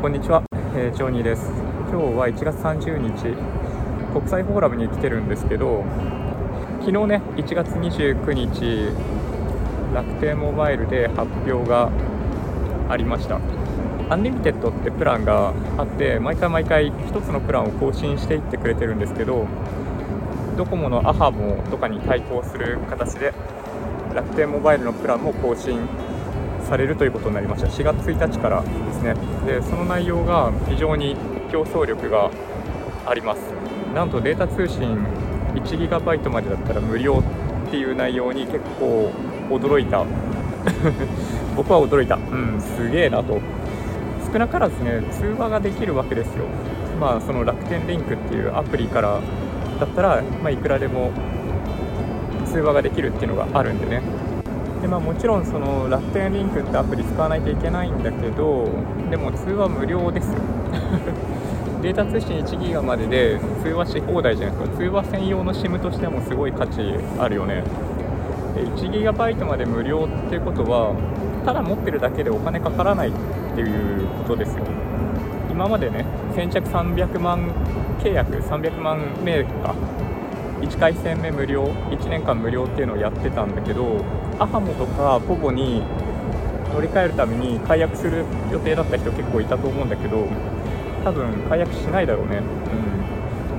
こんにちは、えー、ジョニーです。今日は1月30日国際フォーラムに来てるんですけど昨日ね1月29日楽天モバイルで発表がありました。 Unlimited ってプランがあって毎回毎回1つのプランを更新していってくれてるんですけどドコモの ahamo とかに対抗する形で楽天モバイルのプランも更新されるということになりました。4月1日からですね。でその内容が非常に競争力があります。なんとデータ通信 1GB までだったら無料っていう内容に結構驚いた。僕は驚いた。うんすげえなと。少なからずね通話ができるわけですよ。まあその楽天リンクっていうアプリからだったら、まあ、いくらでも通話ができるっていうのがあるんでね。でまあ、もちろんその楽天リンクってアプリ使わないといけないんだけどでも通話無料です。よ データ通信1ギガまでで通話し放題じゃないですか通話専用の SIM としてもすごい価値あるよね。1ギガバイトまで無料っていうことはただ持ってるだけでお金かからないっていうことですよ。今までね先着300万契約300万名か。1回戦目無料1年間無料っていうのをやってたんだけどアハモとかポボに乗り換えるために解約する予定だった人結構いたと思うんだけど多分解約しないだろうね、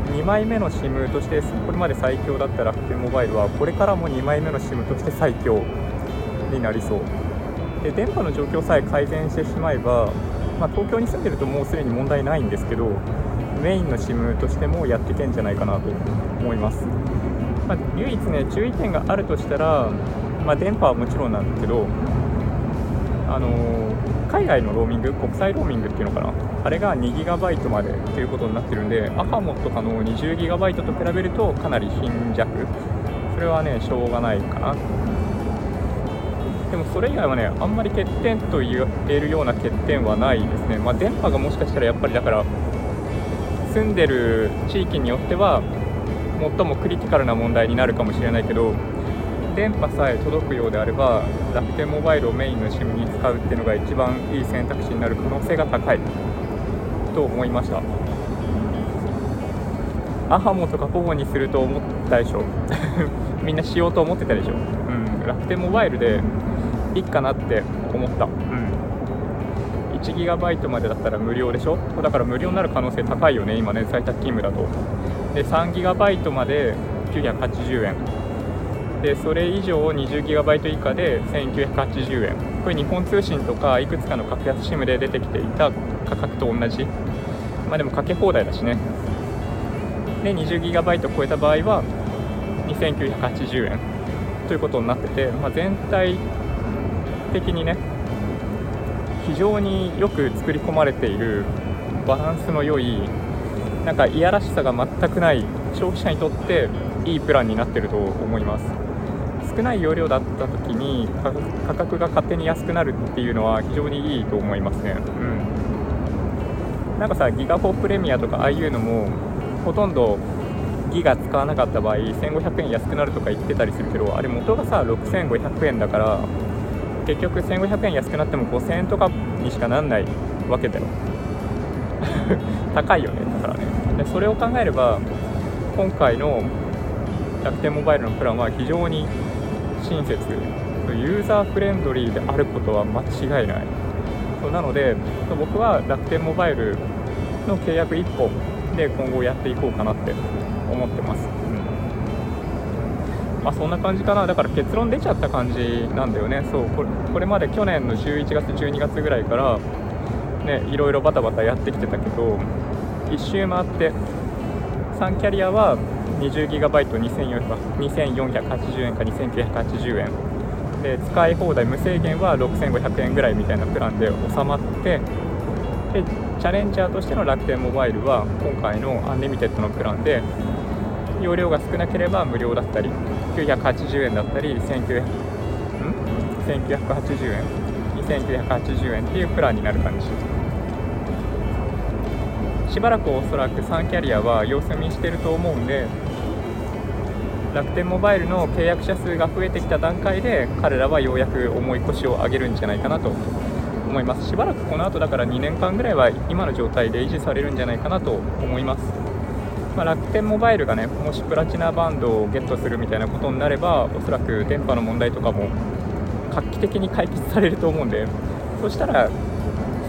うん、2枚目の SIM としてこれまで最強だった楽天モバイルはこれからも2枚目の SIM として最強になりそう。で電波の状況さえ改善してしまえば、まあ、東京に住んでるともうすでに問題ないんですけどメインの SIM としてもやっていけんじゃないかなと思います、まあ、唯一ね注意点があるとしたら、まあ、電波はもちろんなんですけどあのー、海外のローミング国際ローミングっていうのかな？あれが 2GB までということになってるんでアハモとかの 20GB と比べるとかなり貧弱。それはねしょうがないかな。でもそれ以外はねあんまり欠点と言えるような欠点はないですね。まあ、電波がもしかしたらやっぱりだから住んでる地域によっては最もクリティカルな問題になるかもしれないけど電波さえ届くようであれば楽天モバイルをメインの SIM に使うっていうのが一番いい選択肢になる可能性が高い。と思いました。アハモとかポボにすると思ったでしょ。みんなしようと思ってたでしょ、うん、楽天モバイルでいいかなって思った、うん。1ギガバイトまでだったら無料でしょ。だから無料になる可能性高いよね今ね。在宅勤務だと。で3ギガバイトまで980円。でそれ以上20ギガバイト以下で1980円。これ日本通信とかいくつかの格安 SIM で出てきていた価格と同じ。まあでもかけ放題だしね。で20ギガバイト超えた場合は2980円ということになってて、まあ、全体的にね非常によく作り込まれているバランスの良いなんかいやらしさが全くない消費者にとっていいプランになってると思います。少ない容量だった時に価格が勝手に安くなるっていうのは非常にいいと思いますね。うん。なんかさギガ4プレミアとかああいうのもほとんどギガ使わなかった場合1500円安くなるとか言ってたりするけどあれ元がさ6500円だから結局1500円安くなっても5000円とかにしかなんないわけだよ。高いよねだからね。でそれを考えれば今回の楽天モバイルのプランは非常に親切ユーザーフレンドリーであることは間違いない。そうなので僕は楽天モバイルの契約1本で今後やっていこうかなって思ってます。うん。まあ、そんな感じかな、だから結論出ちゃった感じなんだよね、そうこれこれまで去年の11月、12月ぐらいから、ね、いろいろバタバタやってきてたけど、1周回って、3キャリアは 20GB2480 円か2980円。で、使い放題無制限は6500円ぐらいみたいなプランで収まって、でチャレンジャーとしての楽天モバイルは今回の Unlimited のプランで容量が少なければ無料だったり980円だったり1900ん？1980円？2980円っていうプランになる感じ。ですしばらくおそらく3キャリアは様子見してると思うんで楽天モバイルの契約者数が増えてきた段階で彼らはようやく重い腰を上げるんじゃないかなと思います。しばらくこの後だから2年間ぐらいは今の状態で維持されるんじゃないかなと思います。まあ、楽天モバイルがねもしプラチナバンドをゲットするみたいなことになればおそらく電波の問題とかも画期的に解決されると思うんでそしたら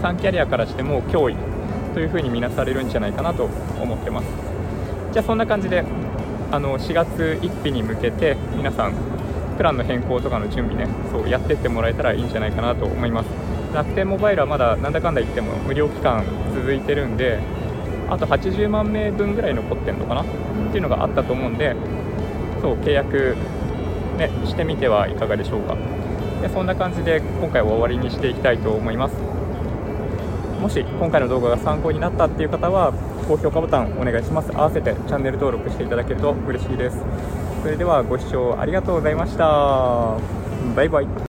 3キャリアからしても脅威というふうに見なされるんじゃないかなと思ってます。じゃあそんな感じであの4月1日に向けて皆さんプランの変更とかの準備ねそうやってってもらえたらいいんじゃないかなと思います。楽天モバイルはまだなんだかんだ言っても無料期間続いてるんであと80万名分ぐらい残ってるのかな？っていうのがあったと思うんでそう契約、ね、してみてはいかがでしょうか。でそんな感じで今回は終わりにしていきたいと思います。もし今回の動画が参考になったっていう方は高評価ボタンお願いします。合わせてチャンネル登録していただけると嬉しいです。それではご視聴ありがとうございました。バイバイ。